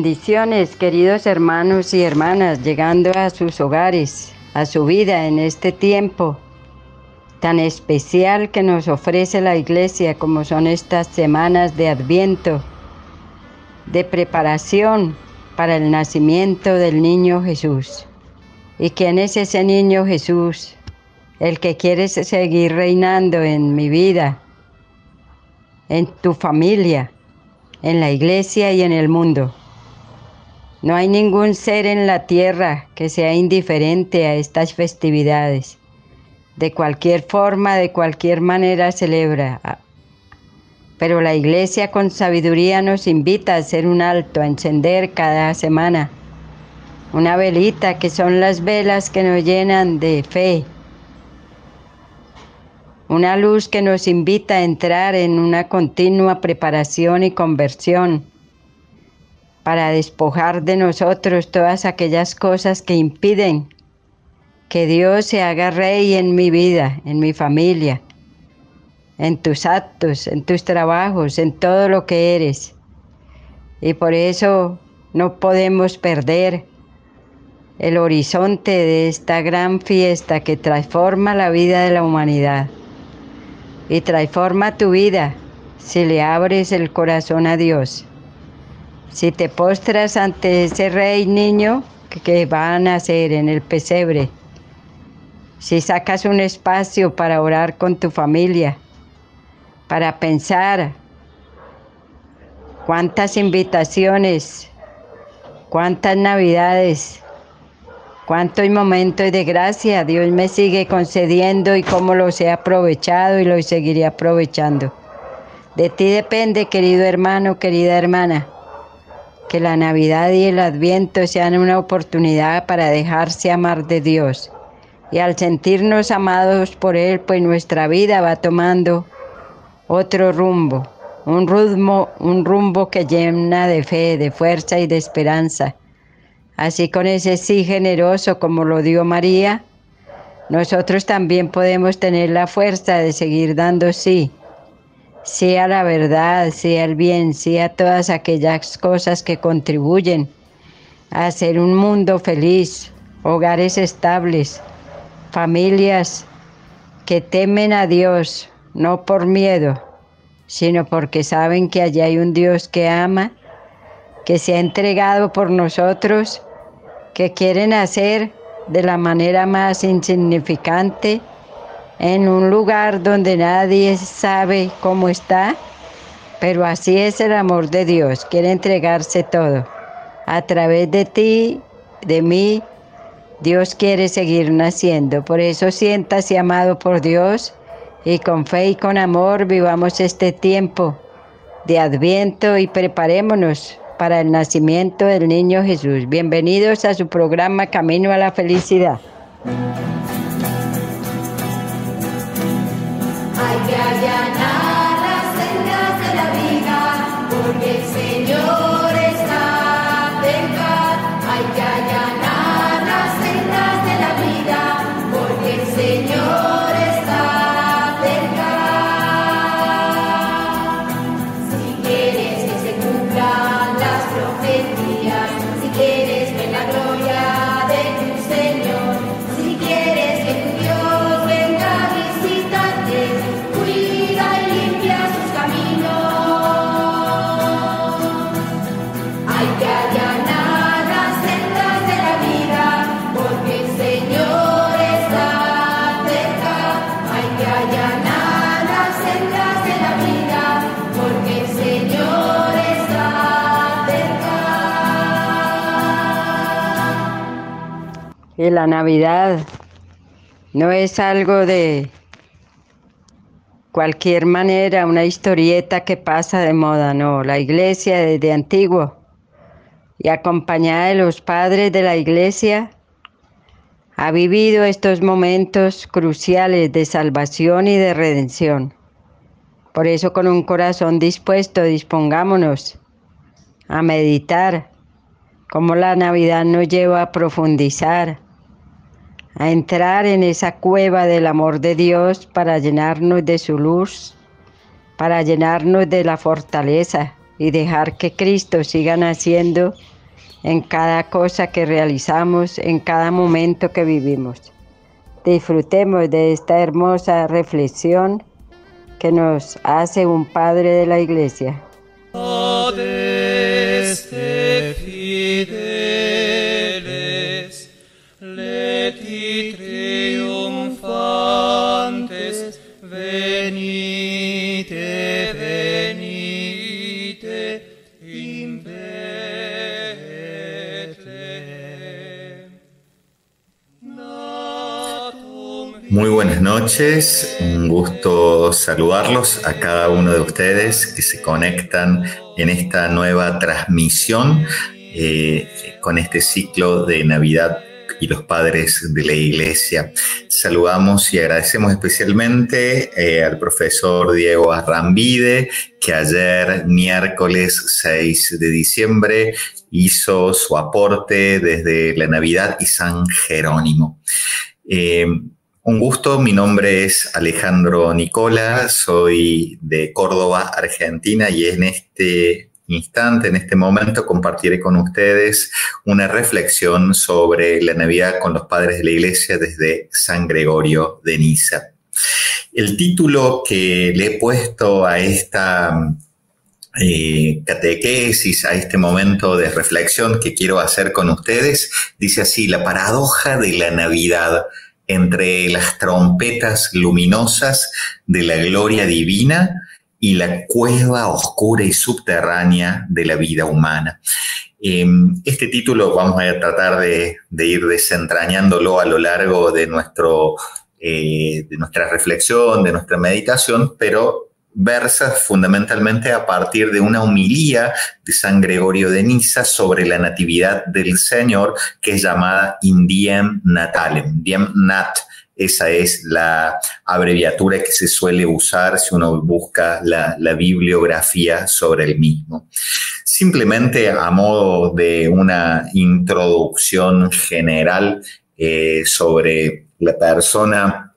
Bendiciones, queridos hermanos y hermanas, llegando a sus hogares, a su vida en este tiempo tan especial que nos ofrece la iglesia, como son estas semanas de adviento, de preparación para el nacimiento del niño Jesús. ¿Y quién es ese niño Jesús? El que quiere seguir reinando en mi vida, en tu familia, en la iglesia y en el mundo. No hay ningún ser en la tierra que sea indiferente a estas festividades. De cualquier forma, de cualquier manera celebra. Pero la iglesia con sabiduría nos invita a hacer un alto, a encender cada semana una velita que son las velas que nos llenan de fe. Una luz que nos invita a entrar en una continua preparación y conversión para despojar de nosotros todas aquellas cosas que impiden que Dios se haga rey en mi vida, en mi familia, en tus actos, en tus trabajos, en todo lo que eres. Y por eso no podemos perder el horizonte de esta gran fiesta que transforma la vida de la humanidad y transforma tu vida si le abres el corazón a Dios. Si te postras ante ese rey niño que va a nacer en el pesebre, si sacas un espacio para orar con tu familia, para pensar cuántas invitaciones, cuántas navidades, cuántos momentos de gracia Dios me sigue concediendo y cómo los he aprovechado y los seguiré aprovechando. De ti depende, querido hermano, querida hermana que la Navidad y el Adviento sean una oportunidad para dejarse amar de Dios. Y al sentirnos amados por Él, pues nuestra vida va tomando otro rumbo, un rumbo, un rumbo que llena de fe, de fuerza y de esperanza. Así con ese sí generoso como lo dio María, nosotros también podemos tener la fuerza de seguir dando sí sea la verdad, sea el bien, sea todas aquellas cosas que contribuyen a hacer un mundo feliz, hogares estables, familias que temen a Dios, no por miedo, sino porque saben que allí hay un Dios que ama, que se ha entregado por nosotros, que quieren hacer de la manera más insignificante, en un lugar donde nadie sabe cómo está, pero así es el amor de Dios, quiere entregarse todo. A través de ti, de mí, Dios quiere seguir naciendo. Por eso siéntase amado por Dios y con fe y con amor vivamos este tiempo de adviento y preparémonos para el nacimiento del niño Jesús. Bienvenidos a su programa Camino a la Felicidad. gracias. Y la Navidad no es algo de cualquier manera, una historieta que pasa de moda, no. La iglesia desde antiguo y acompañada de los padres de la iglesia ha vivido estos momentos cruciales de salvación y de redención. Por eso con un corazón dispuesto dispongámonos a meditar cómo la Navidad nos lleva a profundizar a entrar en esa cueva del amor de Dios para llenarnos de su luz, para llenarnos de la fortaleza y dejar que Cristo siga naciendo en cada cosa que realizamos, en cada momento que vivimos. Disfrutemos de esta hermosa reflexión que nos hace un Padre de la Iglesia. Muy buenas noches, un gusto saludarlos a cada uno de ustedes que se conectan en esta nueva transmisión eh, con este ciclo de Navidad y los padres de la iglesia. Saludamos y agradecemos especialmente eh, al profesor Diego Arrambide, que ayer, miércoles 6 de diciembre, hizo su aporte desde la Navidad y San Jerónimo. Eh, un gusto, mi nombre es Alejandro Nicola, soy de Córdoba, Argentina, y en este instante, en este momento, compartiré con ustedes una reflexión sobre la Navidad con los padres de la Iglesia desde San Gregorio de Niza. El título que le he puesto a esta eh, catequesis, a este momento de reflexión que quiero hacer con ustedes, dice así, la paradoja de la Navidad entre las trompetas luminosas de la gloria divina y la cueva oscura y subterránea de la vida humana. Em, este título vamos a tratar de, ir desentrañándolo a lo largo de, nuestro, eh, de nuestra reflexión, de nuestra meditación, pero versa fundamentalmente a partir de una humilía de San Gregorio de Niza sobre la natividad del Señor, que es llamada Indiem Natalem, Diem Nat. Esa es la abreviatura que se suele usar si uno busca la, bibliografía sobre el mismo. Simplemente a modo de una introducción general eh, sobre la persona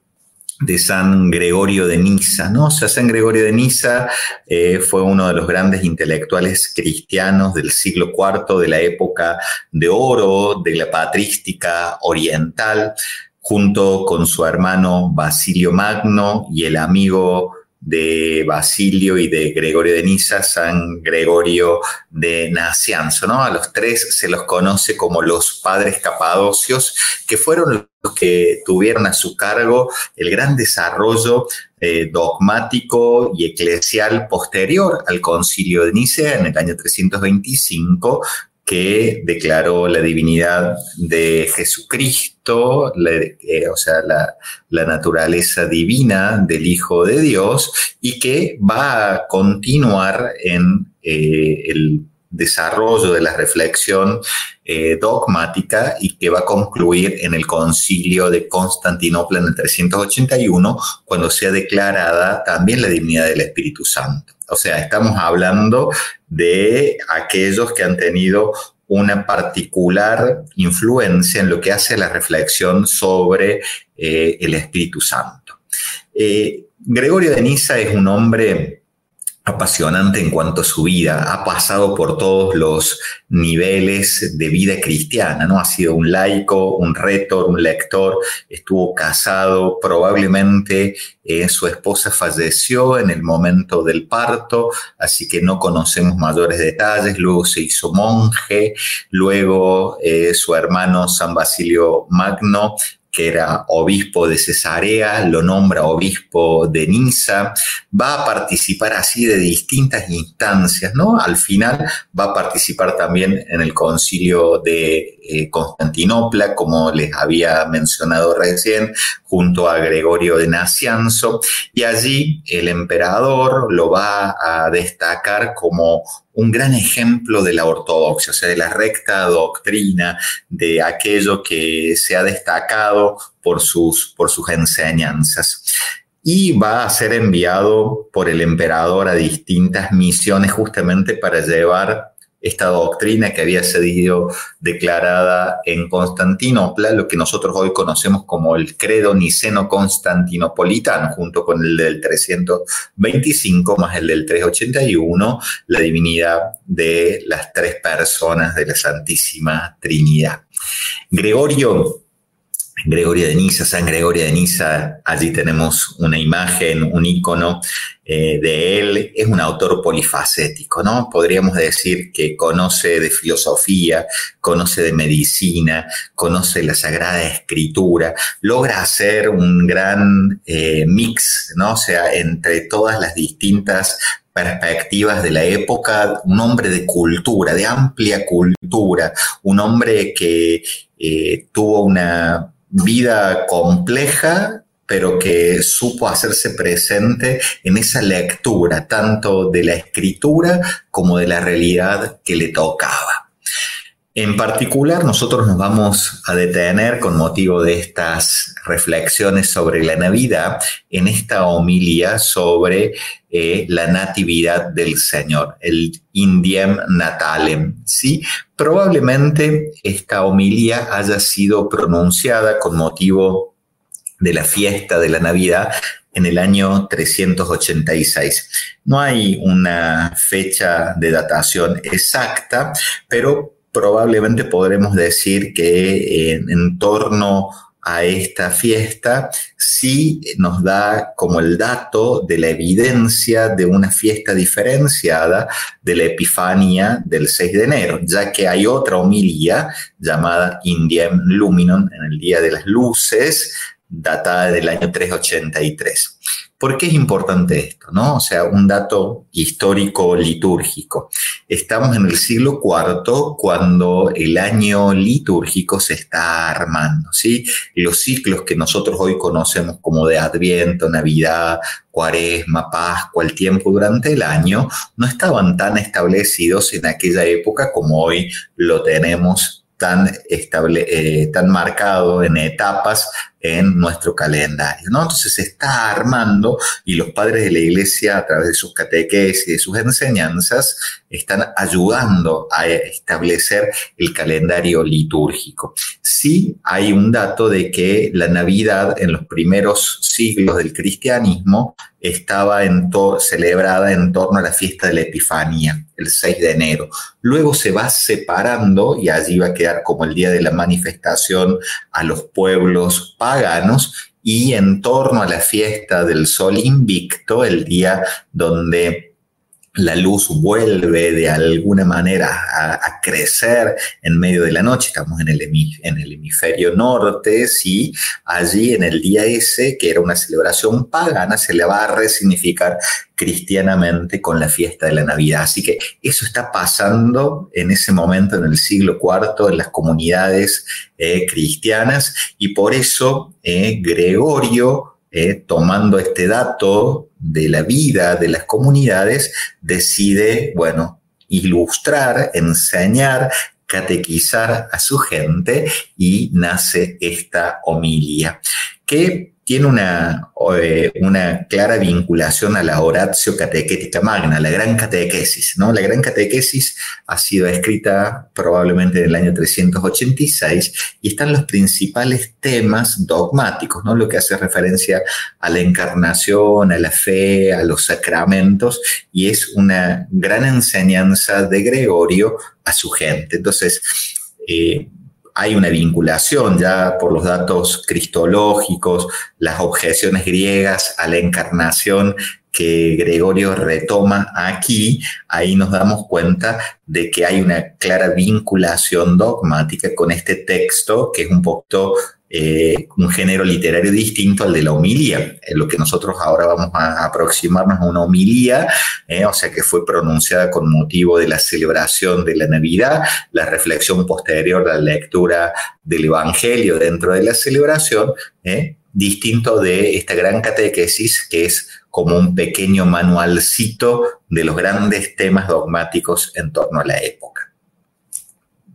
de San Gregorio de Niza, ¿no? O sea, San Gregorio de Niza eh, fue uno de los grandes intelectuales cristianos del siglo IV, de la época de oro, de la patrística oriental, junto con su hermano Basilio Magno y el amigo de Basilio y de Gregorio de Niza, San Gregorio de Nacianzo, ¿no? A los tres se los conoce como los padres capadocios, que fueron los que tuvieron a su cargo el gran desarrollo eh, dogmático y eclesial posterior al concilio de Nicea en el año 325, que declaró la divinidad de Jesucristo, eh, o sea, la, naturaleza divina del Hijo de Dios, y que va a continuar en eh, el desarrollo de la reflexión eh, dogmática y que va a concluir en el concilio de Constantinopla en el 381, cuando sea declarada también la divinidad del Espíritu Santo. O sea, estamos hablando de aquellos que han tenido una particular influencia en lo que hace la reflexión sobre eh, el Espíritu Santo. Eh, Gregorio de Niza es un hombre apasionante en cuanto a su vida. Ha pasado por todos los niveles de vida cristiana, ¿no? Ha sido un laico, un retor, un lector, estuvo casado, probablemente eh, su esposa falleció en el momento del parto, así que no conocemos mayores detalles. Luego se hizo monje, luego eh, su hermano San Basilio Magno que era obispo de Cesarea, lo nombra obispo de Niza, va a participar así de distintas instancias, ¿no? Al final va a participar también en el concilio de eh, Constantinopla, como les había mencionado recién, junto a Gregorio de Nacianzo, y allí el emperador lo va a destacar como un gran ejemplo de la ortodoxia, o sea, de la recta doctrina, de aquello que se ha destacado por sus, por sus enseñanzas. Y va a ser enviado por el emperador a distintas misiones justamente para llevar esta doctrina que había sido declarada en Constantinopla, lo que nosotros hoy conocemos como el credo niceno-constantinopolitano, junto con el del 325 más el del 381, la divinidad de las tres personas de la Santísima Trinidad. Gregorio Gregorio de Niza, San Gregorio de Niza, allí tenemos una imagen, un icono eh, de él. Es un autor polifacético, ¿no? Podríamos decir que conoce de filosofía, conoce de medicina, conoce la Sagrada Escritura, logra hacer un gran eh, mix, ¿no? O sea, entre todas las distintas perspectivas de la época, un hombre de cultura, de amplia cultura, un hombre que eh, tuvo una vida compleja, pero que supo hacerse presente en esa lectura, tanto de la escritura como de la realidad que le tocaba. En particular, nosotros nos vamos a detener con motivo de estas reflexiones sobre la Navidad en esta homilía sobre eh, la natividad del Señor, el Indiem Natalem. ¿sí? Probablemente esta homilía haya sido pronunciada con motivo de la fiesta de la Navidad en el año 386. No hay una fecha de datación exacta, pero probablemente podremos decir que en torno a esta fiesta sí nos da como el dato de la evidencia de una fiesta diferenciada de la Epifanía del 6 de enero, ya que hay otra homilía llamada Indiem Luminon en el Día de las Luces, datada del año 383. ¿Por qué es importante esto? ¿no? O sea, un dato histórico litúrgico. Estamos en el siglo IV cuando el año litúrgico se está armando. ¿sí? Los ciclos que nosotros hoy conocemos como de Adviento, Navidad, Cuaresma, Pascua, el tiempo durante el año, no estaban tan establecidos en aquella época como hoy lo tenemos tan, estable, eh, tan marcado en etapas en nuestro calendario, ¿no? Entonces se está armando y los padres de la iglesia a través de sus catequesis y de sus enseñanzas están ayudando a establecer el calendario litúrgico. Sí hay un dato de que la Navidad en los primeros siglos del cristianismo estaba en celebrada en torno a la fiesta de la Epifanía, el 6 de enero. Luego se va separando y allí va a quedar como el día de la manifestación a los pueblos paganos y en torno a la fiesta del sol invicto, el día donde la luz vuelve de alguna manera a, crecer en medio de la noche, estamos en el, hemisferio norte, sí, allí en el día ese, que era una celebración pagana, se le va a resignificar cristianamente con la fiesta de la Navidad. Así que eso está pasando en ese momento, en el siglo IV, en las comunidades eh, cristianas, y por eso eh, Gregorio eh, tomando este dato de la vida de las comunidades, decide, bueno, ilustrar, enseñar, catequizar a su gente y nace esta homilia, que tiene una, eh, una clara vinculación a la Horatio Catequética Magna, la Gran Catequesis. ¿no? La Gran Catequesis ha sido escrita probablemente en el año 386 y están los principales temas dogmáticos, ¿no? lo que hace referencia a la encarnación, a la fe, a los sacramentos, y es una gran enseñanza de Gregorio a su gente. Entonces, eh, hay una vinculación ya por los datos cristológicos, las objeciones griegas a la encarnación que Gregorio retoma aquí, ahí nos damos cuenta de que hay una clara vinculación dogmática con este texto que es un poco eh, un género literario distinto al de la homilía. Lo que nosotros ahora vamos a aproximarnos a una homilía, eh, o sea que fue pronunciada con motivo de la celebración de la Navidad, la reflexión posterior, la lectura del Evangelio dentro de la celebración, eh, distinto de esta gran catequesis que es como un pequeño manualcito de los grandes temas dogmáticos en torno a la época.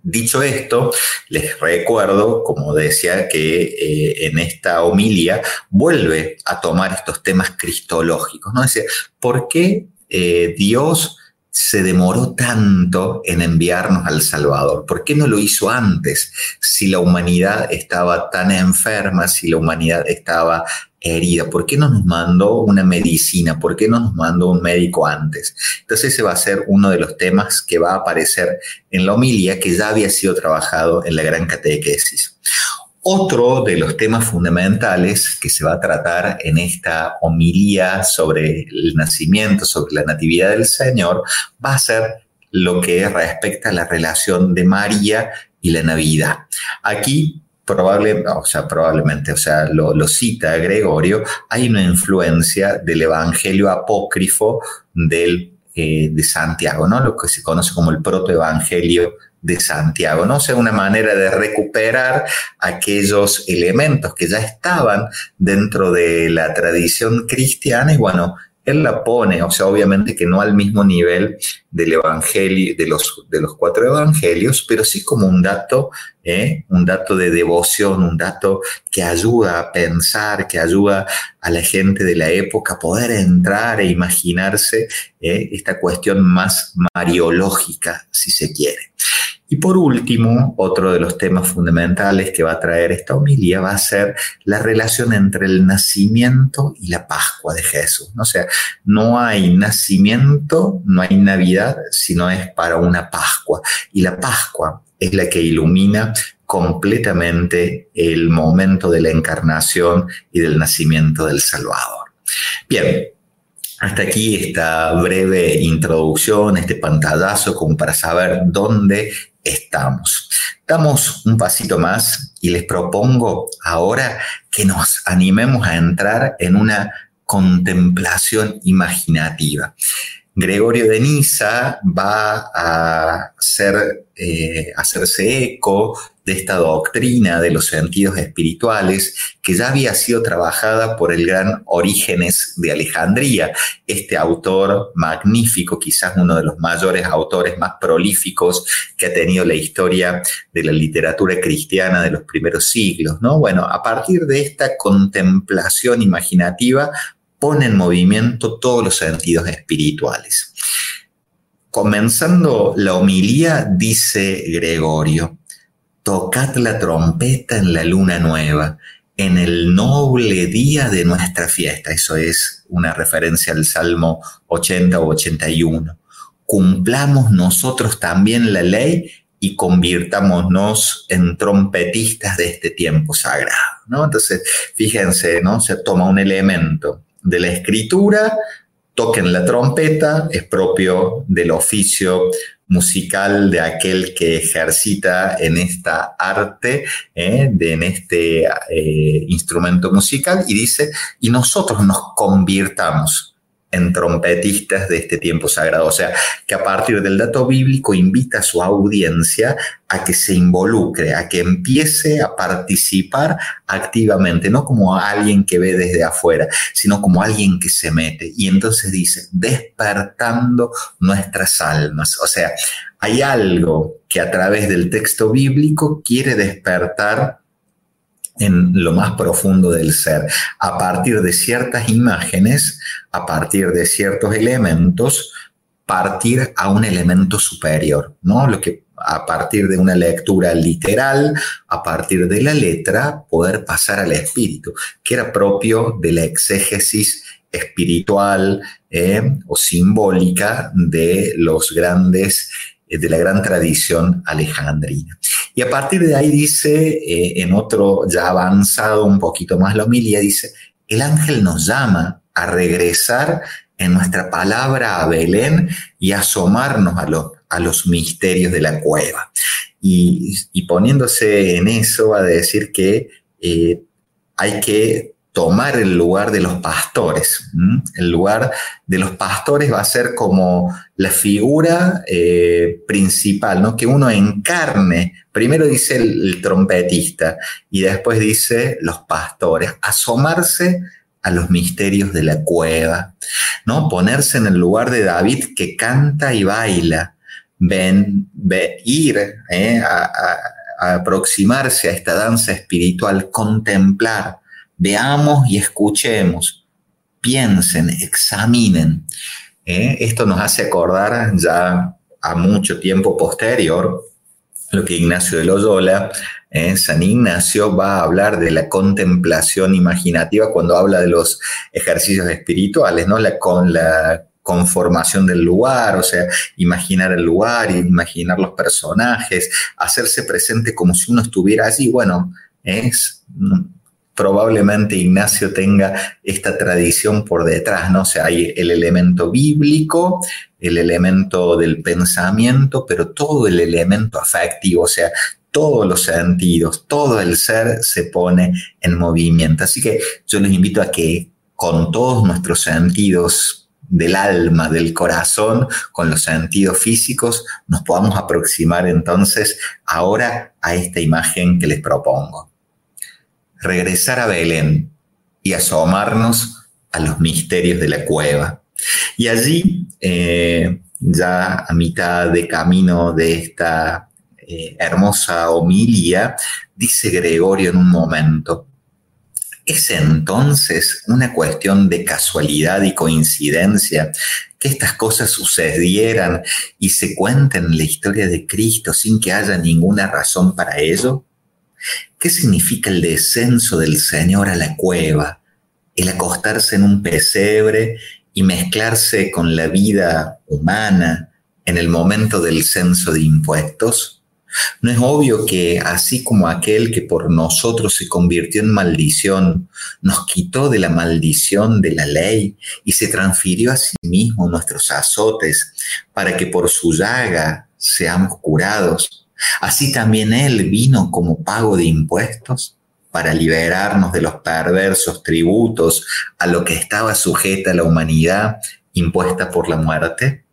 Dicho esto, les recuerdo, como decía, que eh, en esta homilia vuelve a tomar estos temas cristológicos, ¿no? Es decir, ¿por qué eh, Dios se demoró tanto en enviarnos al Salvador? ¿Por qué no lo hizo antes? Si la humanidad estaba tan enferma, si la humanidad estaba herida, ¿por qué no nos mandó una medicina? ¿Por qué no nos mandó un médico antes? Entonces ese va a ser uno de los temas que va a aparecer en la homilía que ya había sido trabajado en la gran catequesis. Otro de los temas fundamentales que se va a tratar en esta homilía sobre el nacimiento, sobre la natividad del Señor, va a ser lo que respecta a la relación de María y la Navidad. Aquí o sea, probablemente, o sea, lo, cita Gregorio, hay una influencia del evangelio apócrifo del, eh, de Santiago, ¿no? Lo que se conoce como el protoevangelio de Santiago, ¿no? O sea, una manera de recuperar aquellos elementos que ya estaban dentro de la tradición cristiana y bueno, él la pone, o sea, obviamente que no al mismo nivel del evangelio, de los, de los cuatro evangelios, pero sí como un dato, ¿eh? un dato de devoción, un dato que ayuda a pensar, que ayuda a la gente de la época a poder entrar e imaginarse ¿eh? esta cuestión más mariológica, si se quiere. Y por último, otro de los temas fundamentales que va a traer esta homilía va a ser la relación entre el nacimiento y la Pascua de Jesús. O sea, no hay nacimiento, no hay Navidad, sino es para una Pascua. Y la Pascua es la que ilumina completamente el momento de la encarnación y del nacimiento del Salvador. Bien, hasta aquí esta breve introducción, este pantallazo como para saber dónde estamos. Damos un pasito más y les propongo ahora que nos animemos a entrar en una contemplación imaginativa. Gregorio de Niza va a eh, hacerse eco de esta doctrina de los sentidos espirituales que ya había sido trabajada por el gran Orígenes de Alejandría, este autor magnífico, quizás uno de los mayores autores más prolíficos que ha tenido la historia de la literatura cristiana de los primeros siglos, ¿no? Bueno, a partir de esta contemplación imaginativa pone en movimiento todos los sentidos espirituales. Comenzando la homilía, dice Gregorio, tocad la trompeta en la luna nueva, en el noble día de nuestra fiesta. Eso es una referencia al Salmo 80 o 81. Cumplamos nosotros también la ley y convirtámonos en trompetistas de este tiempo sagrado. ¿no? Entonces, fíjense. Se toma un elemento de la escritura, toquen la trompeta, es propio del oficio musical de aquel que ejercita en esta arte, ¿eh? de, en este eh, instrumento musical, y dice, y nosotros nos convirtamos en trompetistas de este tiempo sagrado. O sea, que a partir del dato bíblico invita a su audiencia a que se involucre, a que empiece a participar activamente, no como alguien que ve desde afuera, sino como alguien que se mete. Y entonces dice, despertando nuestras almas. O sea, hay algo que a través del texto bíblico quiere despertar en lo más profundo del ser, a partir de ciertas imágenes, a partir de ciertos elementos, partir a un elemento superior, ¿no? Lo que a partir de una lectura literal, a partir de la letra, poder pasar al espíritu, que era propio de la exégesis espiritual eh, o simbólica de los grandes eh, de la gran tradición alejandrina. Y a partir de ahí dice, eh, en otro ya avanzado un poquito más la homilía, dice, el ángel nos llama a regresar en nuestra palabra a Belén y asomarnos a, a los misterios de la cueva. Y, poniéndose en eso a decir que eh, hay que tomar el lugar de los pastores. El lugar de los pastores va a ser como la figura eh, principal, ¿no? Que uno encarne. Primero dice el, trompetista y después dice los pastores. Asomarse a los misterios de la cueva, ¿no? Ponerse en el lugar de David que canta y baila. Ven, ir eh, a aproximarse a esta danza espiritual, contemplar, Veamos y escuchemos, piensen, examinen. esto nos hace acordar ya a mucho tiempo posterior lo que Ignacio de Loyola, San Ignacio va a hablar de la contemplación imaginativa cuando habla de los ejercicios espirituales, ¿no? La, con la conformación del lugar, o sea, imaginar el lugar, imaginar los personajes, hacerse presente como si uno estuviera allí. Bueno, es probablemente Ignacio tenga esta tradición por detrás, ¿no? O sea, hay el elemento bíblico, el elemento del pensamiento, pero todo el elemento afectivo, o sea, todos los sentidos, todo el ser se pone en movimiento. Así que yo les invito a que con todos nuestros sentidos del alma, del corazón, con los sentidos físicos, nos podamos aproximar entonces ahora a esta imagen que les propongo. Regresar a Belén y asomarnos a los misterios de la cueva. Y allí, eh, ya a mitad de camino de esta eh, hermosa homilia, dice Gregorio en un momento, ¿Es entonces una cuestión de casualidad y coincidencia que estas cosas sucedieran y se cuenten la historia de Cristo sin que haya ninguna razón para ello? ¿Qué significa el descenso del Señor a la cueva, el acostarse en un pesebre y mezclarse con la vida humana en el momento del censo de impuestos? ¿No es obvio que así como aquel que por nosotros se convirtió en maldición, nos quitó de la maldición de la ley y se transfirió a sí mismo nuestros azotes para que por su llaga seamos curados? Así también Él vino como pago de impuestos para liberarnos de los perversos tributos a lo que estaba sujeta la humanidad impuesta por la muerte.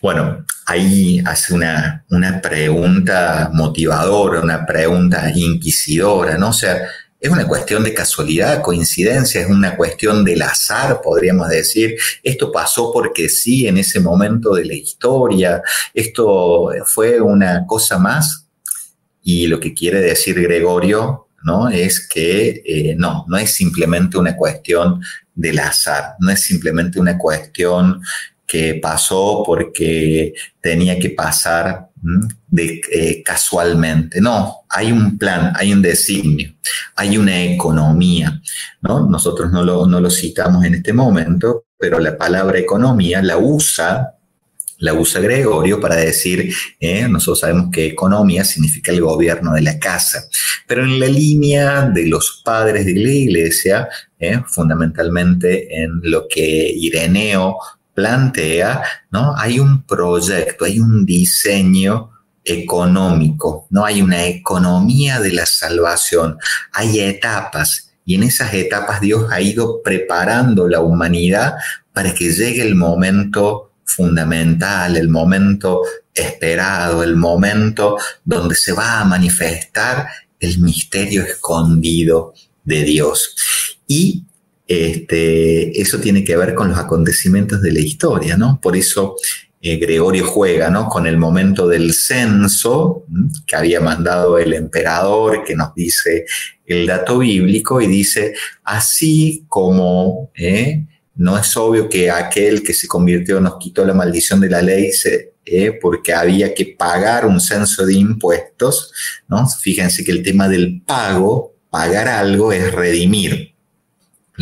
Bueno, ahí hace una, una pregunta motivadora, una pregunta inquisidora, ¿no? O sea, es una cuestión de casualidad, coincidencia, es una cuestión del azar, podríamos decir. Esto pasó porque sí en ese momento de la historia, esto fue una cosa más. Y lo que quiere decir Gregorio, ¿no? Es que eh, no, no es simplemente una cuestión del azar, no es simplemente una cuestión que pasó porque tenía que pasar de, eh, casualmente. No, hay un plan, hay un designio, hay una economía. ¿no? Nosotros no lo, no lo citamos en este momento, pero la palabra economía la usa la usa Gregorio para decir, eh, nosotros sabemos que economía significa el gobierno de la casa, pero en la línea de los padres de la iglesia, eh, fundamentalmente en lo que Ireneo plantea, ¿no? Hay un proyecto, hay un diseño económico, no hay una economía de la salvación, hay etapas y en esas etapas Dios ha ido preparando la humanidad para que llegue el momento fundamental, el momento esperado, el momento donde se va a manifestar el misterio escondido de Dios. Y este, eso tiene que ver con los acontecimientos de la historia, ¿no? Por eso eh, Gregorio juega, ¿no? Con el momento del censo que había mandado el emperador, que nos dice el dato bíblico, y dice, así como ¿eh? no es obvio que aquel que se convirtió nos quitó la maldición de la ley, ¿eh? porque había que pagar un censo de impuestos, ¿no? Fíjense que el tema del pago, pagar algo es redimir.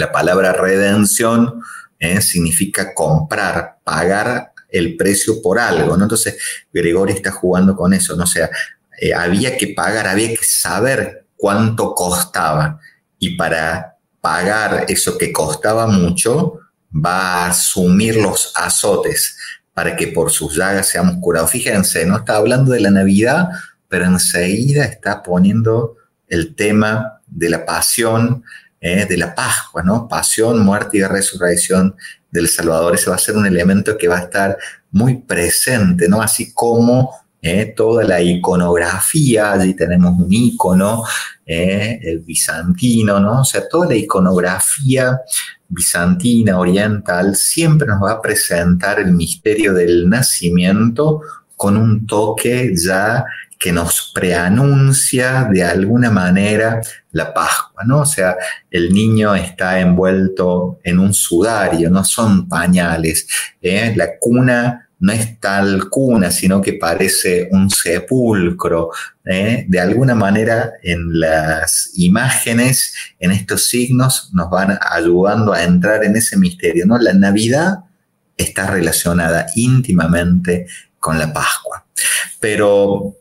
La palabra redención eh, significa comprar, pagar el precio por algo, ¿no? Entonces, Gregorio está jugando con eso, ¿no? Sea, eh, había que pagar, había que saber cuánto costaba. Y para pagar eso que costaba mucho, va a asumir los azotes para que por sus llagas seamos curados. Fíjense, no está hablando de la Navidad, pero enseguida está poniendo el tema de la pasión, ¿eh? de la Pascua, ¿no? Pasión, muerte y resurrección del Salvador. Ese va a ser un elemento que va a estar muy presente, ¿no? Así como ¿eh? toda la iconografía, allí tenemos un icono, ¿eh? el bizantino, ¿no? O sea, toda la iconografía bizantina, oriental, siempre nos va a presentar el misterio del nacimiento con un toque ya que nos preanuncia de alguna manera la Pascua, ¿no? O sea, el niño está envuelto en un sudario, no son pañales. ¿eh? La cuna no es tal cuna, sino que parece un sepulcro. ¿eh? De alguna manera, en las imágenes, en estos signos, nos van ayudando a entrar en ese misterio, ¿no? La Navidad está relacionada íntimamente con la Pascua. Pero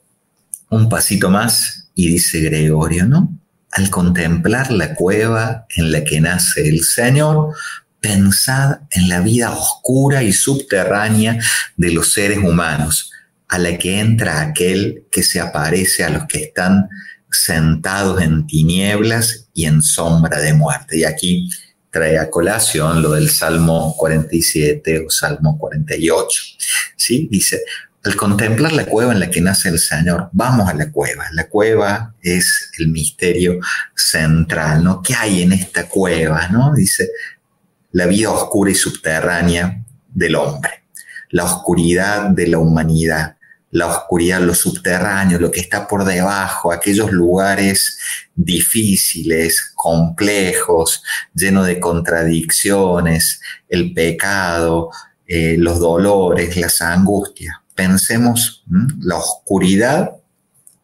un pasito más y dice Gregorio, ¿no? Al contemplar la cueva en la que nace el Señor, pensad en la vida oscura y subterránea de los seres humanos, a la que entra aquel que se aparece a los que están sentados en tinieblas y en sombra de muerte. Y aquí trae a colación lo del Salmo 47 o Salmo 48. ¿sí? Dice, al contemplar la cueva en la que nace el Señor, vamos a la cueva. La cueva es el misterio central, ¿no? ¿Qué hay en esta cueva, no? Dice, la vida oscura y subterránea del hombre, la oscuridad de la humanidad, la oscuridad, lo subterráneo, lo que está por debajo, aquellos lugares difíciles, complejos, llenos de contradicciones, el pecado, eh, los dolores, las angustias pensemos la oscuridad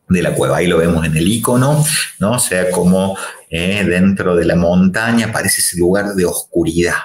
de la cueva. Ahí lo vemos en el icono, ¿no? O sea, como eh, dentro de la montaña aparece ese lugar de oscuridad.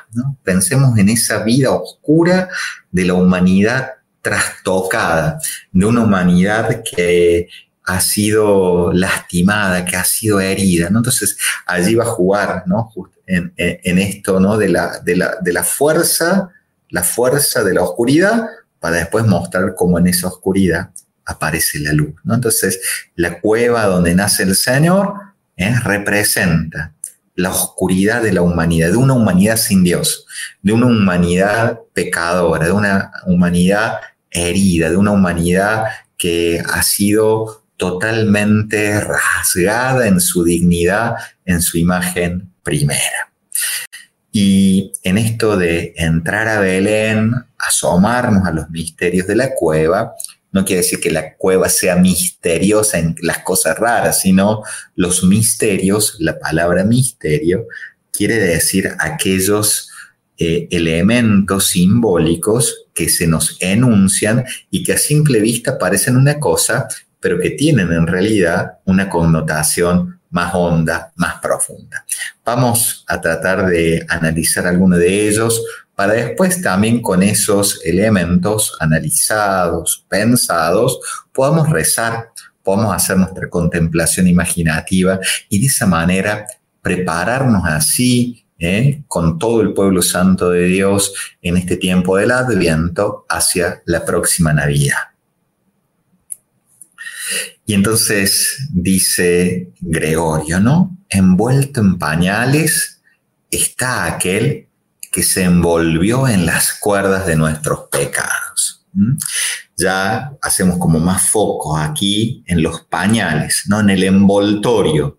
Pensemos en esa vida oscura de la humanidad trastocada, de una humanidad que ha sido lastimada, que ha sido herida, ¿no? Entonces, allí va a jugar, ¿no? En, en, esto, ¿no? De la, de la, de la fuerza, la fuerza de la oscuridad para después mostrar cómo en esa oscuridad aparece la luz. ¿no? Entonces, la cueva donde nace el Señor ¿eh? representa la oscuridad de la humanidad, de una humanidad sin Dios, de una humanidad pecadora, de una humanidad herida, de una humanidad que ha sido totalmente rasgada en su dignidad, en su imagen primera. Y en esto de entrar a Belén, asomarnos a los misterios de la cueva, no quiere decir que la cueva sea misteriosa en las cosas raras, sino los misterios, la palabra misterio, quiere decir aquellos eh, elementos simbólicos que se nos enuncian y que a simple vista parecen una cosa, pero que tienen en realidad una connotación más honda, más profunda. Vamos a tratar de analizar alguno de ellos para después también con esos elementos analizados, pensados, podamos rezar, podamos hacer nuestra contemplación imaginativa y de esa manera prepararnos así ¿eh? con todo el pueblo santo de Dios en este tiempo del Adviento hacia la próxima Navidad. Y entonces dice Gregorio, ¿no? Envuelto en pañales está aquel que se envolvió en las cuerdas de nuestros pecados. Ya hacemos como más foco aquí en los pañales, ¿no? En el envoltorio.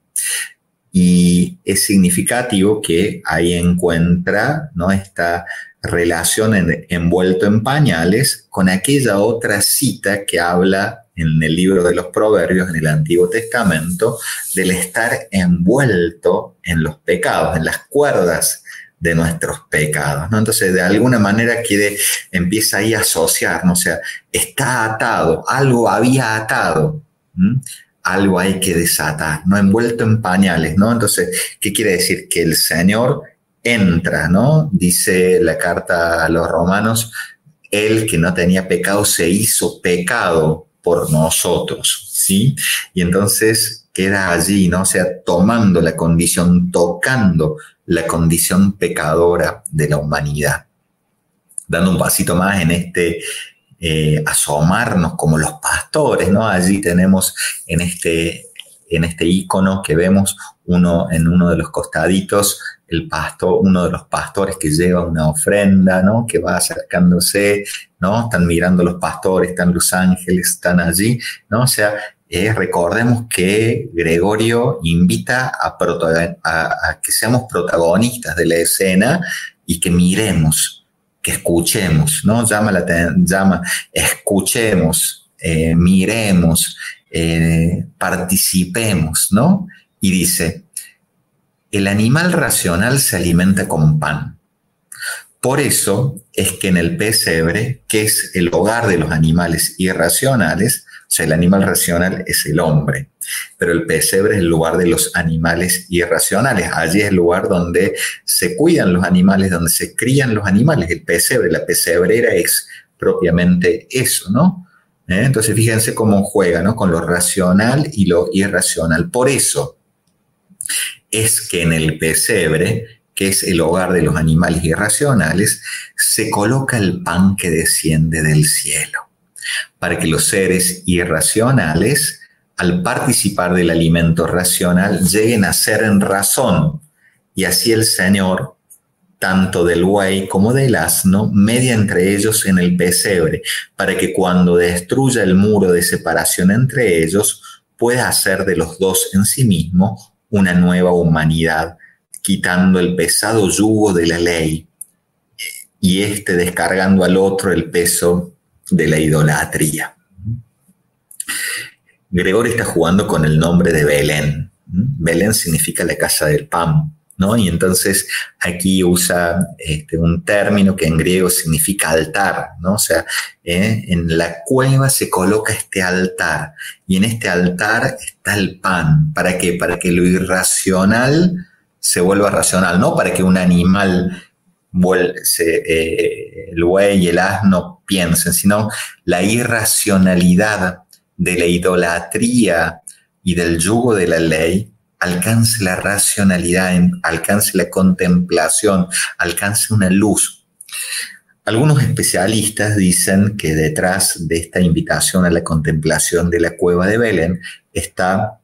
Y es significativo que ahí encuentra ¿no? esta relación envuelto en pañales con aquella otra cita que habla en el libro de los Proverbios, en el Antiguo Testamento, del estar envuelto en los pecados, en las cuerdas de nuestros pecados. ¿no? Entonces, de alguna manera quiere, empieza ahí a asociarnos, o sea, está atado, algo había atado, algo hay que desatar, ¿no? Envuelto en pañales, ¿no? Entonces, ¿qué quiere decir? Que el Señor entra, ¿no? Dice la carta a los romanos, el que no tenía pecado se hizo pecado por nosotros, ¿sí? Y entonces queda allí, ¿no? O sea, tomando la condición, tocando la condición pecadora de la humanidad. Dando un pasito más en este eh, asomarnos como los pastores, ¿no? Allí tenemos en este, en este icono que vemos uno en uno de los costaditos el pastor, uno de los pastores que lleva una ofrenda, ¿no? Que va acercándose, ¿no? Están mirando los pastores, están los ángeles, están allí, ¿no? O sea, eh, recordemos que Gregorio invita a, que seamos protagonistas de la escena y que miremos, que escuchemos, ¿no? Llama, la, llama escuchemos, eh, miremos, eh, participemos, ¿no? Y dice, el animal racional se alimenta con pan. Por eso es que en el pesebre, que es el hogar de los animales irracionales, sea, el animal racional es el hombre, pero el pesebre es el lugar de los animales irracionales. Allí es el lugar donde se cuidan los animales, donde se crían los animales. El pesebre, la pesebrera es propiamente eso, ¿no? ¿Eh? Entonces fíjense cómo juega, ¿no? Con lo racional y lo irracional. Por eso es que en el pesebre, que es el hogar de los animales irracionales, se coloca el pan que desciende del cielo, para que los seres irracionales al participar del alimento racional, lleguen a ser en razón. Y así el Señor, tanto del buey como del asno, media entre ellos en el pesebre, para que cuando destruya el muro de separación entre ellos, pueda hacer de los dos en sí mismo una nueva humanidad, quitando el pesado yugo de la ley y este descargando al otro el peso de la idolatría. Gregorio está jugando con el nombre de Belén. Belén significa la casa del pan, ¿no? Y entonces aquí usa este, un término que en griego significa altar, ¿no? O sea, ¿eh? en la cueva se coloca este altar y en este altar está el pan. ¿Para qué? Para que lo irracional se vuelva racional, no para que un animal el buey y el asno piensen, sino la irracionalidad de la idolatría y del yugo de la ley alcance la racionalidad, alcance la contemplación, alcance una luz. Algunos especialistas dicen que detrás de esta invitación a la contemplación de la cueva de Belén está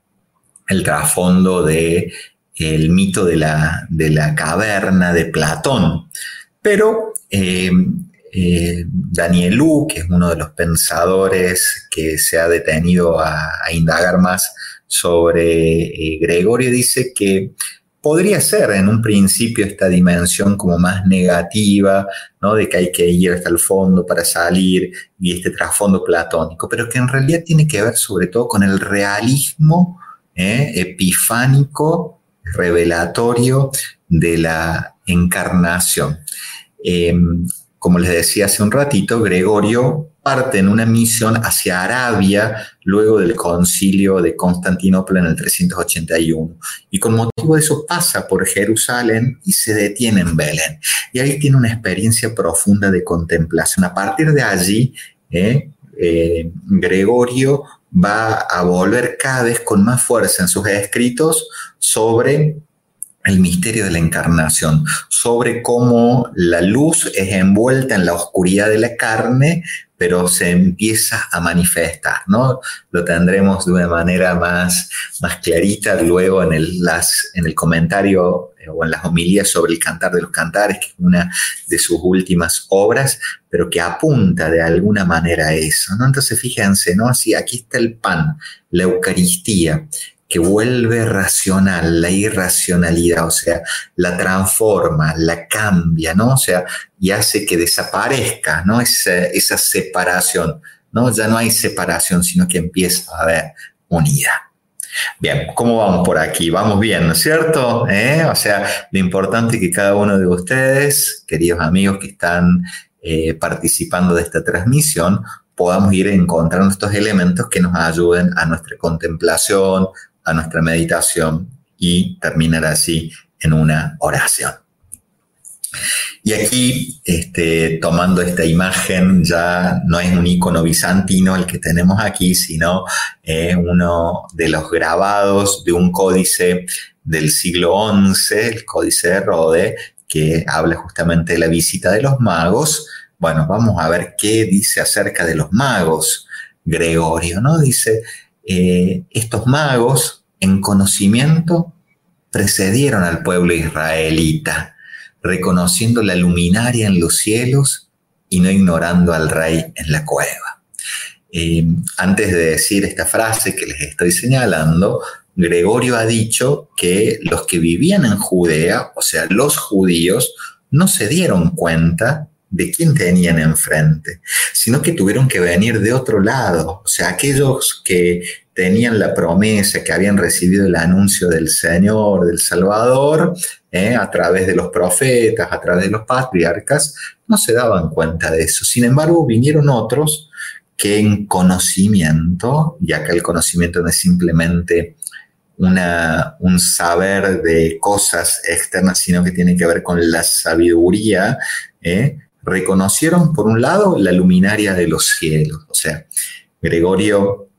el trasfondo de el mito de la, de la caverna de Platón. Pero eh, eh, Danielú, que es uno de los pensadores que se ha detenido a, indagar más sobre eh, Gregorio, dice que podría ser en un principio esta dimensión como más negativa, ¿no? De que hay que ir hasta el fondo para salir y este trasfondo platónico, pero que en realidad tiene que ver sobre todo con el realismo epifánico, revelatorio de la encarnación. Em, como les decía hace un ratito, Gregorio parte en una misión hacia Arabia luego del concilio de Constantinopla en el 381. Y con motivo de eso pasa por Jerusalén y se detiene en Belén. Y ahí tiene una experiencia profunda de contemplación. A partir de allí, eh, eh, Gregorio va a volver cada vez con más fuerza en sus escritos sobre el misterio de la encarnación, sobre cómo la luz es envuelta en la oscuridad de la carne, pero se empieza a manifestar, ¿no? Lo tendremos de una manera más, más clarita luego en el, las, en el comentario o en las homilías sobre el Cantar de los Cantares, que es una de sus últimas obras, pero que apunta de alguna manera a eso, ¿no? Entonces fíjense, ¿no? Así, aquí está el pan, la Eucaristía, que vuelve racional la irracionalidad, o sea, la transforma, la cambia, ¿no? O sea, y hace que desaparezca, ¿no? Esa, esa separación, ¿no? Ya no hay separación, sino que empieza a haber unidad. Bien, ¿cómo vamos por aquí? Vamos bien, ¿no es cierto? ¿Eh? O sea, lo importante es que cada uno de ustedes, queridos amigos que están eh, participando de esta transmisión, podamos ir encontrando estos elementos que nos ayuden a nuestra contemplación, a nuestra meditación y terminar así en una oración. Y aquí, este, tomando esta imagen, ya no es un icono bizantino el que tenemos aquí, sino eh, uno de los grabados de un códice del siglo XI, el códice de Rode, que habla justamente de la visita de los magos. Bueno, vamos a ver qué dice acerca de los magos Gregorio, ¿no? Dice, eh, estos magos en conocimiento precedieron al pueblo israelita, reconociendo la luminaria en los cielos y no ignorando al rey en la cueva. Eh, antes de decir esta frase que les estoy señalando, Gregorio ha dicho que los que vivían en Judea, o sea, los judíos, no se dieron cuenta de quién tenían enfrente, sino que tuvieron que venir de otro lado. O sea, aquellos que tenían la promesa, que habían recibido el anuncio del Señor, del Salvador, ¿eh? a través de los profetas, a través de los patriarcas, no se daban cuenta de eso. Sin embargo, vinieron otros que en conocimiento, y acá el conocimiento no es simplemente una, un saber de cosas externas, sino que tiene que ver con la sabiduría, ¿eh? reconocieron, por un lado, la luminaria de los cielos. O sea, Gregorio,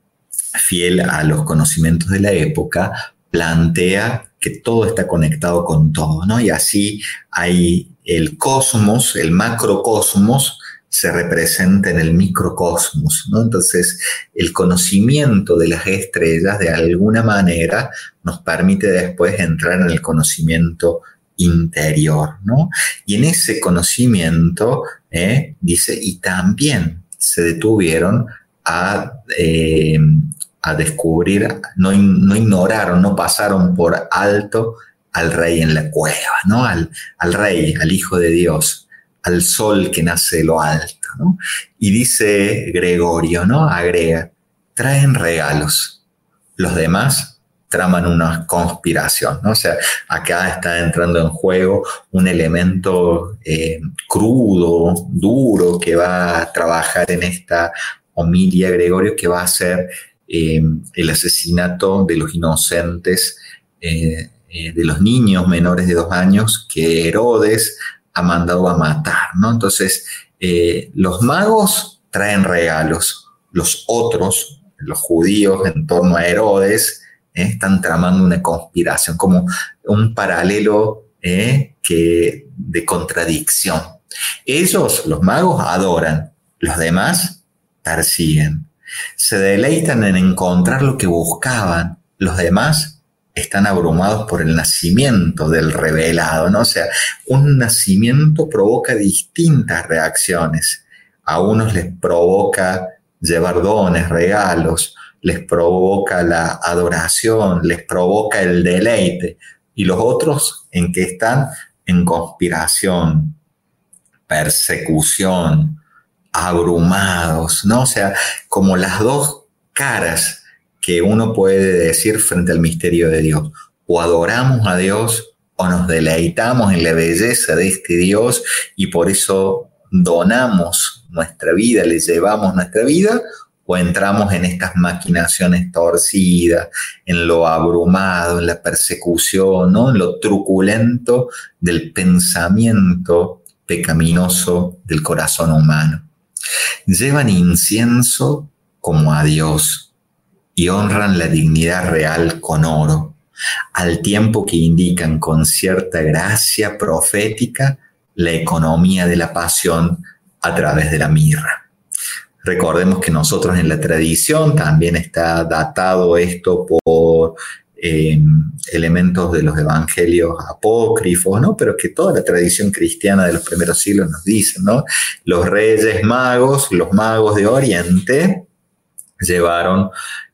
fiel a los conocimientos de la época, plantea que todo está conectado con todo, ¿no? Y así hay el cosmos, el macrocosmos, se representa en el microcosmos, ¿no? Entonces, el conocimiento de las estrellas, de alguna manera, nos permite después entrar en el conocimiento interior, ¿no? Y en ese conocimiento, ¿eh? dice, y también se detuvieron a, eh, a descubrir, no, no, ignoraron, no pasaron por alto al rey en la cueva, ¿no? Al, al rey, al Hijo de Dios, al sol que nace de lo alto. Y dice Gregorio, ¿no? Agrega, traen regalos. Los demás traman una conspiración, ¿no? O sea, acá está entrando en juego un elemento eh, crudo, duro, que va a trabajar en esta homilia Gregorio, que va a ser eh, el asesinato de los inocentes, eh, de los niños menores de dos años que Herodes ha mandado a matar, ¿no? Entonces, los magos traen regalos, los otros, los judíos en torno a Herodes, ¿eh? están tramando una conspiración, como un paralelo ¿eh? que, de contradicción. Ellos, los magos, adoran, los demás persiguen. Se deleitan en encontrar lo que buscaban, los demás están abrumados por el nacimiento del revelado, ¿no? O sea, un nacimiento provoca distintas reacciones. A unos les provoca llevar dones, regalos, les provoca la adoración, les provoca el deleite. Y los otros en que están en conspiración, persecución, abrumados, ¿no? O sea, como las dos caras que uno puede decir frente al misterio de Dios. O adoramos a Dios o nos deleitamos en la belleza de este Dios y por eso donamos nuestra vida, le llevamos nuestra vida, o entramos en estas maquinaciones torcidas, en lo abrumado, en la persecución, ¿no? en lo truculento del pensamiento pecaminoso del corazón humano. Llevan incienso como a Dios y honran la dignidad real con oro, al tiempo que indican con cierta gracia profética la economía de la pasión a través de la mirra. Recordemos que nosotros en la tradición también está datado esto por em, elementos de los evangelios apócrifos, ¿no? Pero que toda la tradición cristiana de los primeros siglos nos dice, ¿no? Los reyes magos, los magos de Oriente, llevaron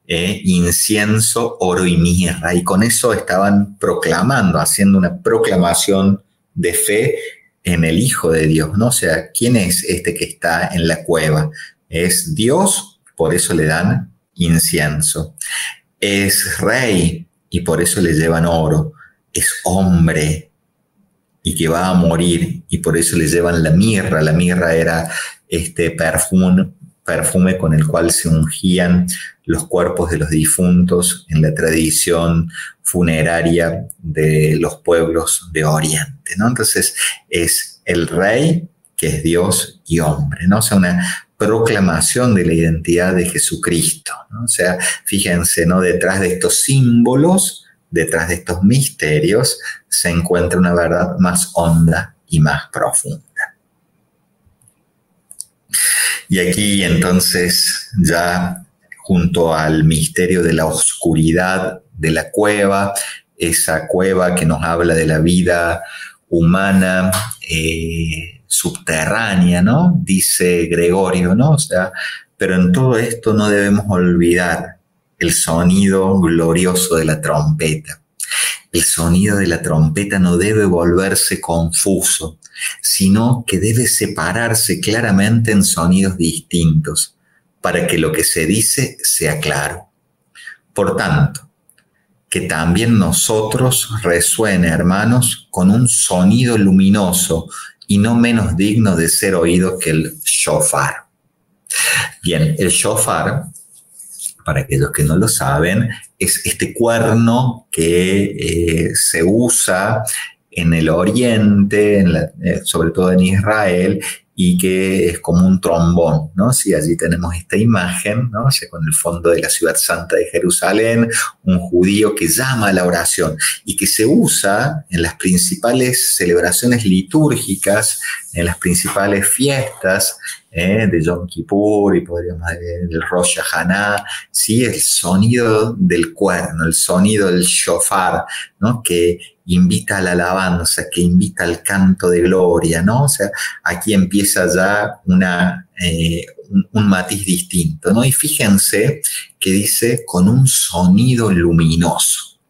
eh, incienso, oro y mirra, y con eso estaban proclamando, haciendo una proclamación de fe en el Hijo de Dios, ¿no? O sea, ¿quién es este que está en la cueva? Es Dios, por eso le dan incienso. Es rey y por eso le llevan oro. Es hombre y que va a morir y por eso le llevan la mirra. La mirra era este perfume, perfume con el cual se ungían los cuerpos de los difuntos en la tradición funeraria de los pueblos de Oriente. ¿no? Entonces es el rey que es Dios y hombre, ¿no? O sea, una proclamación de la identidad de Jesucristo. O sea, fíjense, ¿no? Detrás de estos símbolos, detrás de estos misterios, se encuentra una verdad más honda y más profunda. Y aquí entonces ya junto al misterio de la oscuridad de la cueva, esa cueva que nos habla de la vida humana, eh, subterránea, ¿no? Dice Gregorio, ¿no? O sea, pero en todo esto no debemos olvidar el sonido glorioso de la trompeta. El sonido de la trompeta no debe volverse confuso, sino que debe separarse claramente en sonidos distintos para que lo que se dice sea claro. Por tanto, que también nosotros resuene, hermanos, con un sonido luminoso y no menos digno de ser oído que el shofar. Bien, el shofar, para aquellos que no lo saben, es este cuerno que eh, se usa en el oriente, eh, sobre todo en Israel, y que es como un trombón, ¿no? Si allí tenemos esta imagen, ¿no? con el fondo de la ciudad santa de Jerusalén, un judío que llama a la oración y que se usa en las principales celebraciones litúrgicas, en las principales fiestas ¿eh? de Yom Kippur y podríamos decir del Rosh Hashanah, ¿sí? El sonido del cuerno, el sonido del shofar, ¿no? Que invita a la alabanza, que invita al canto de gloria, ¿no? O sea, aquí empieza ya una, eh, un, matiz distinto, ¿no? Y fíjense que dice con un sonido luminoso.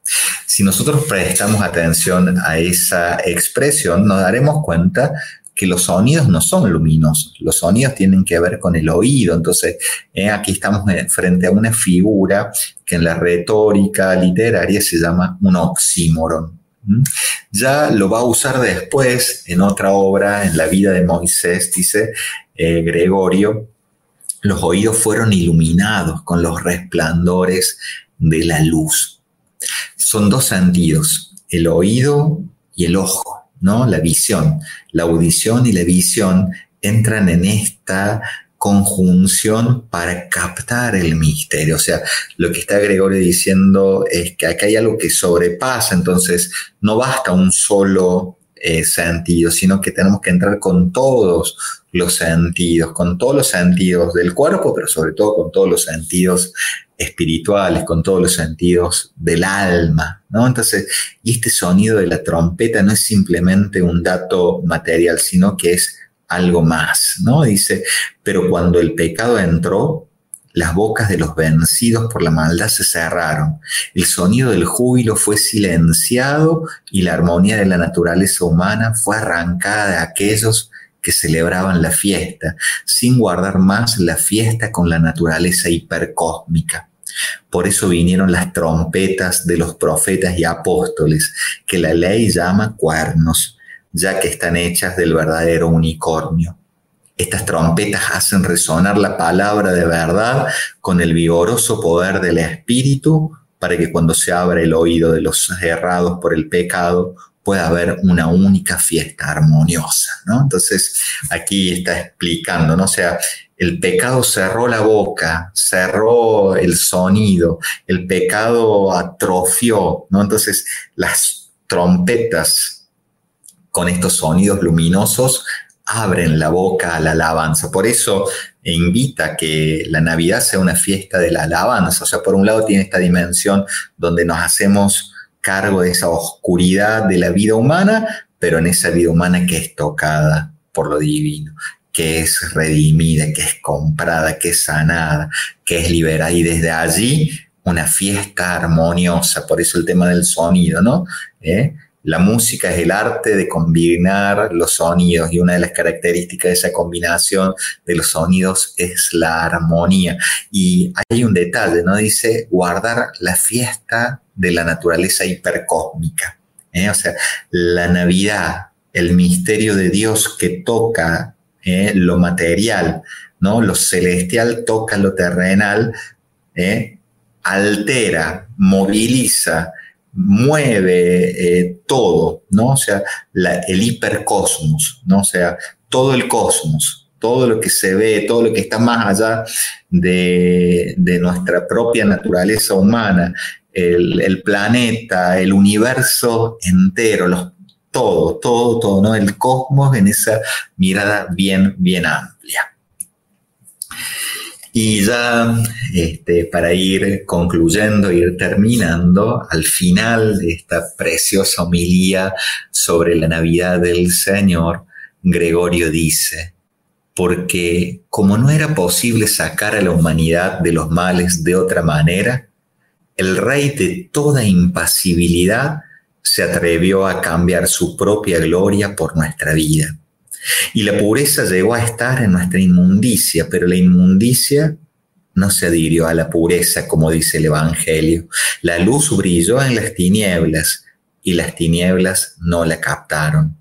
Si nosotros prestamos atención a esa expresión, nos daremos cuenta que los sonidos no son luminosos, los sonidos tienen que ver con el oído. Entonces, eh, aquí estamos frente a una figura que en la retórica literaria se llama un oxímoron. Ya lo va a usar después en otra obra, en la vida de Moisés, dice eh, Gregorio, los oídos fueron iluminados con los resplandores de la luz. Son dos sentidos, el oído y el ojo, ¿no? La visión, la audición y la visión entran en esta conjunción para captar el misterio. O sea, lo que está Gregorio diciendo es que acá hay algo que sobrepasa, entonces no basta un solo eh, sentido, sino que tenemos que entrar con todos los sentidos, con todos los sentidos del cuerpo, pero sobre todo con todos los sentidos espirituales, con todos los sentidos del alma, ¿no? Entonces, y este sonido de la trompeta no es simplemente un dato material, sino que es algo más, ¿no? Dice, pero cuando el pecado entró, las bocas de los vencidos por la maldad se cerraron, el sonido del júbilo fue silenciado y la armonía de la naturaleza humana fue arrancada de aquellos que celebraban la fiesta, sin guardar más la fiesta con la naturaleza hipercósmica. Por eso vinieron las trompetas de los profetas y apóstoles, que la ley llama cuernos, ya que están hechas del verdadero unicornio. Estas trompetas hacen resonar la palabra de verdad con el vigoroso poder del Espíritu para que cuando se abra el oído de los errados por el pecado pueda haber una única fiesta armoniosa, ¿no? Entonces, aquí está explicando, ¿no? O sea, el pecado cerró la boca, cerró el sonido, el pecado atrofió, ¿no? Entonces, las trompetas con estos sonidos luminosos abren la boca a la alabanza. Por eso invita a que la Navidad sea una fiesta de la alabanza. O sea, por un lado tiene esta dimensión donde nos hacemos cargo de esa oscuridad de la vida humana, pero en esa vida humana que es tocada por lo divino, que es redimida, que es comprada, que es sanada, que es liberada. Y desde allí una fiesta armoniosa. Por eso el tema del sonido, ¿no? ¿Eh? La música es el arte de combinar los sonidos y una de las características de esa combinación de los sonidos es la armonía. Y hay un detalle, ¿no? Dice guardar la fiesta de la naturaleza hipercósmica. ¿eh? O sea, la Navidad, el misterio de Dios que toca ¿eh? lo material, ¿no? Lo celestial toca lo terrenal, ¿eh? altera, moviliza, mueve eh, todo, ¿no? O sea, el hipercosmos, ¿no? O sea, todo el cosmos, todo lo que se ve, todo lo que está más allá de, nuestra propia naturaleza humana, el, planeta, el universo entero, todo, todo, todo, ¿no? El cosmos en esa mirada bien, bien amplia. Y ya este, para ir concluyendo, ir terminando, al final de esta preciosa homilía sobre la Navidad del Señor, Gregorio dice, porque como no era posible sacar a la humanidad de los males de otra manera, el Rey de toda impasibilidad se atrevió a cambiar su propia gloria por nuestra vida. Y la pureza llegó a estar en nuestra inmundicia, pero la inmundicia no se adhirió a la pureza, como dice el Evangelio. La luz brilló en las tinieblas y las tinieblas no la captaron,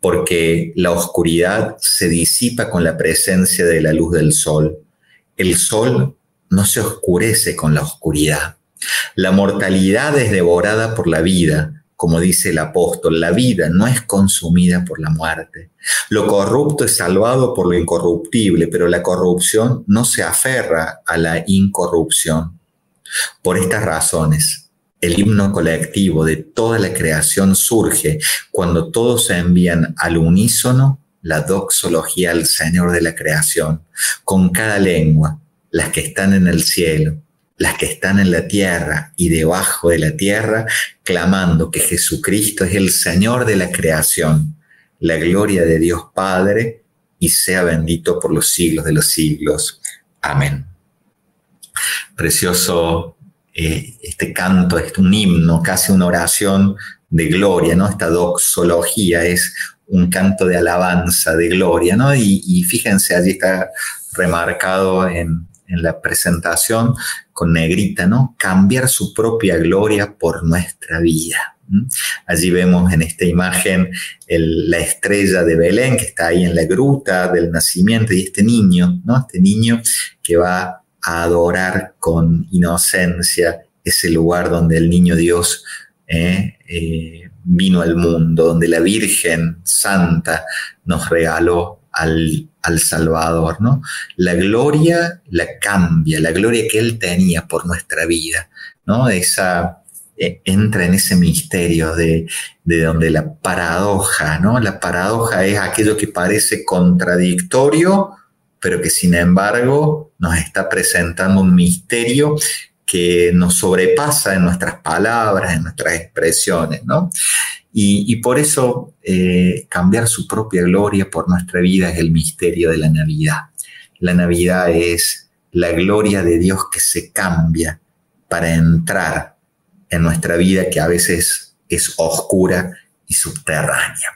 porque la oscuridad se disipa con la presencia de la luz del sol. El sol no se oscurece con la oscuridad. La mortalidad es devorada por la vida, como dice el apóstol, la vida no es consumida por la muerte. Lo corrupto es salvado por lo incorruptible, pero la corrupción no se aferra a la incorrupción. Por estas razones, el himno colectivo de toda la creación surge cuando todos se envían al unísono la doxología al Señor de la creación, con cada lengua, las que están en el cielo, las que están en la tierra y debajo de la tierra, clamando que Jesucristo es el Señor de la creación, la gloria de Dios Padre, y sea bendito por los siglos de los siglos. Amén. Precioso eh, este canto, es un himno, casi una oración de gloria, ¿no? Esta doxología es un canto de alabanza, de gloria, ¿no? Y, y fíjense, allí está remarcado en, en la presentación con negrita, ¿no? Cambiar su propia gloria por nuestra vida. Allí vemos en esta imagen la estrella de Belén que está ahí en la gruta del nacimiento y este niño, ¿no? Este niño que va a adorar con inocencia ese lugar donde el niño Dios eh, eh, vino al mundo, donde la Virgen Santa nos regaló al al Salvador, ¿no? La gloria la cambia, la gloria que Él tenía por nuestra vida, ¿no? Esa, e, entra en ese misterio de, de donde la paradoja, ¿no? La paradoja es aquello que parece contradictorio, pero que sin embargo nos está presentando un misterio que nos sobrepasa en nuestras palabras, en nuestras expresiones, ¿no? Y, por eso eh, cambiar su propia gloria por nuestra vida es el misterio de la Navidad. La Navidad es la gloria de Dios que se cambia para entrar en nuestra vida que a veces es oscura y subterránea.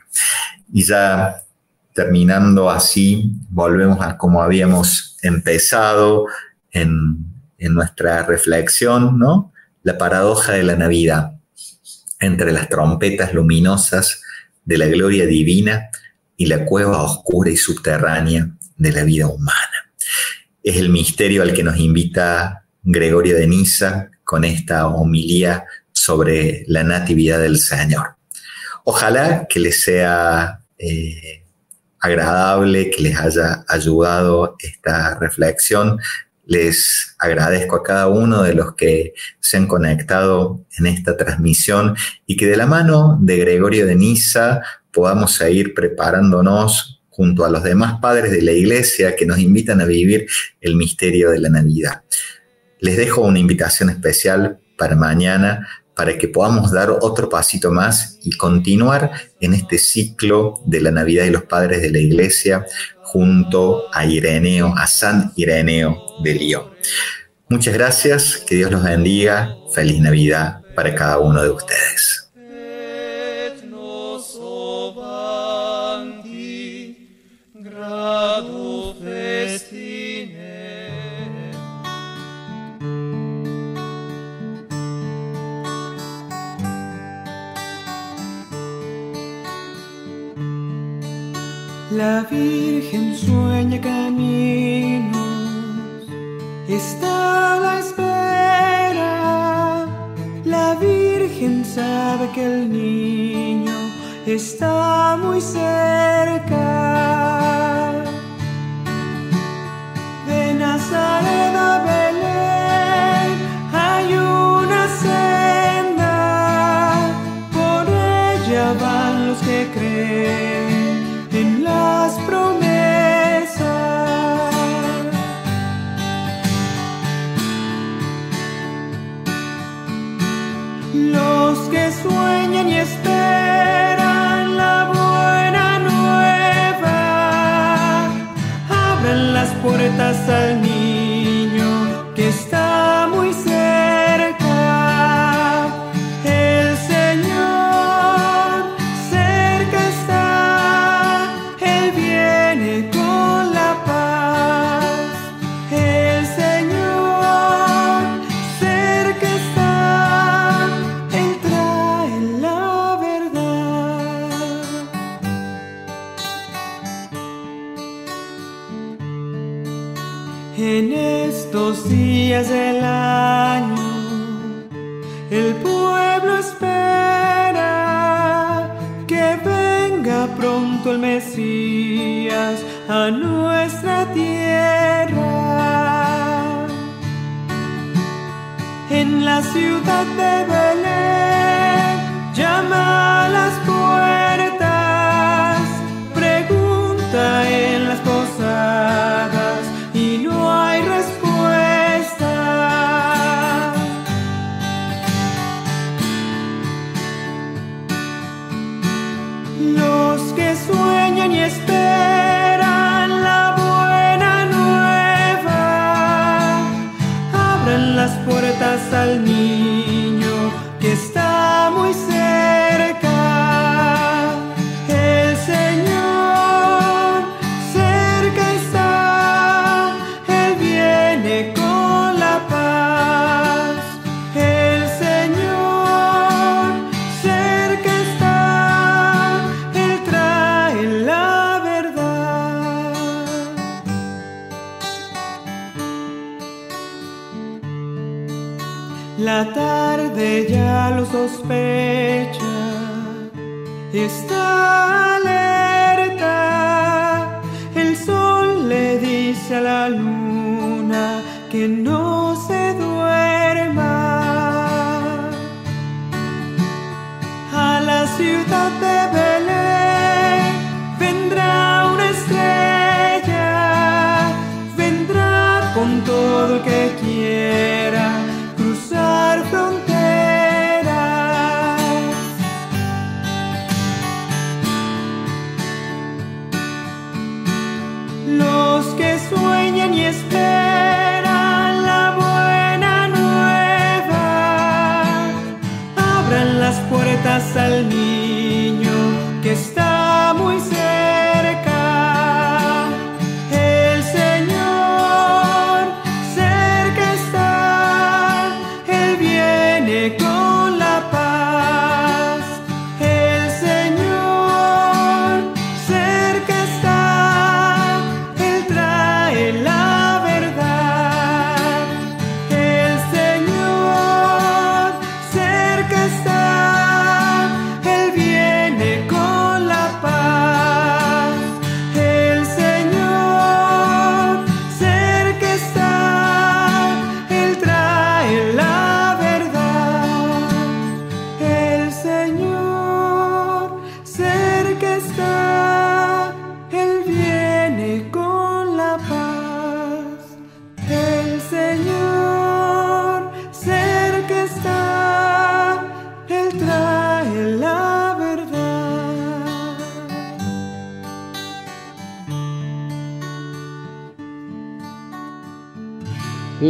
Y ya terminando así, volvemos a como habíamos empezado en, en nuestra reflexión, ¿no? La paradoja de la Navidad entre las trompetas luminosas de la gloria divina y la cueva oscura y subterránea de la vida humana. Es el misterio al que nos invita Gregorio de Niza con esta homilía sobre la natividad del Señor. Ojalá que les sea eh, agradable, que les haya ayudado esta reflexión les agradezco a cada uno de los que se han conectado en esta transmisión y que de la mano de Gregorio de Niza podamos seguir preparándonos junto a los demás padres de la iglesia que nos invitan a vivir el misterio de la Navidad. Les dejo una invitación especial para mañana para que podamos dar otro pasito más y continuar en este ciclo de la Navidad y los padres de la iglesia junto a Ireneo, a San Ireneo de León. Muchas gracias, que Dios los bendiga, feliz Navidad para cada uno de ustedes. La Virgen sueña caminos, está a la espera. La Virgen sabe que el niño está muy cerca. De Nazaret a Belén hay una senda, por ella van los que creen. Al niño a nuestra tierra. En la ciudad de Belén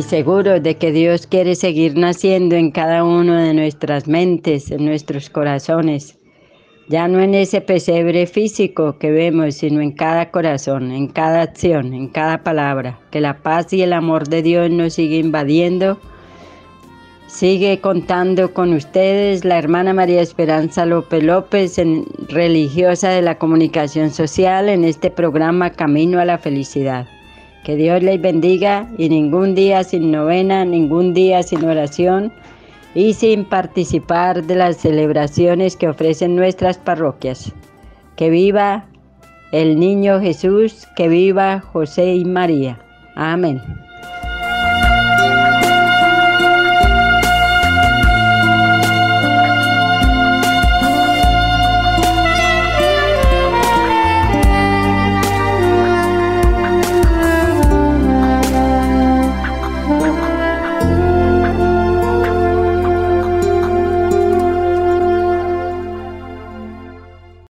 seguros de que Dios quiere seguir naciendo en cada uno de nuestras mentes, en nuestros corazones, ya no en ese pesebre físico que vemos, sino en cada corazón, en cada acción, en cada palabra, que la paz y el amor de Dios nos sigue invadiendo. Sigue contando con ustedes la hermana María Esperanza López López, religiosa de la comunicación social, en este programa Camino a la Felicidad. Que Dios les bendiga y ningún día sin novena, ningún día sin oración y sin participar de las celebraciones que ofrecen nuestras parroquias. Que viva el niño Jesús, que viva José y María. Amén.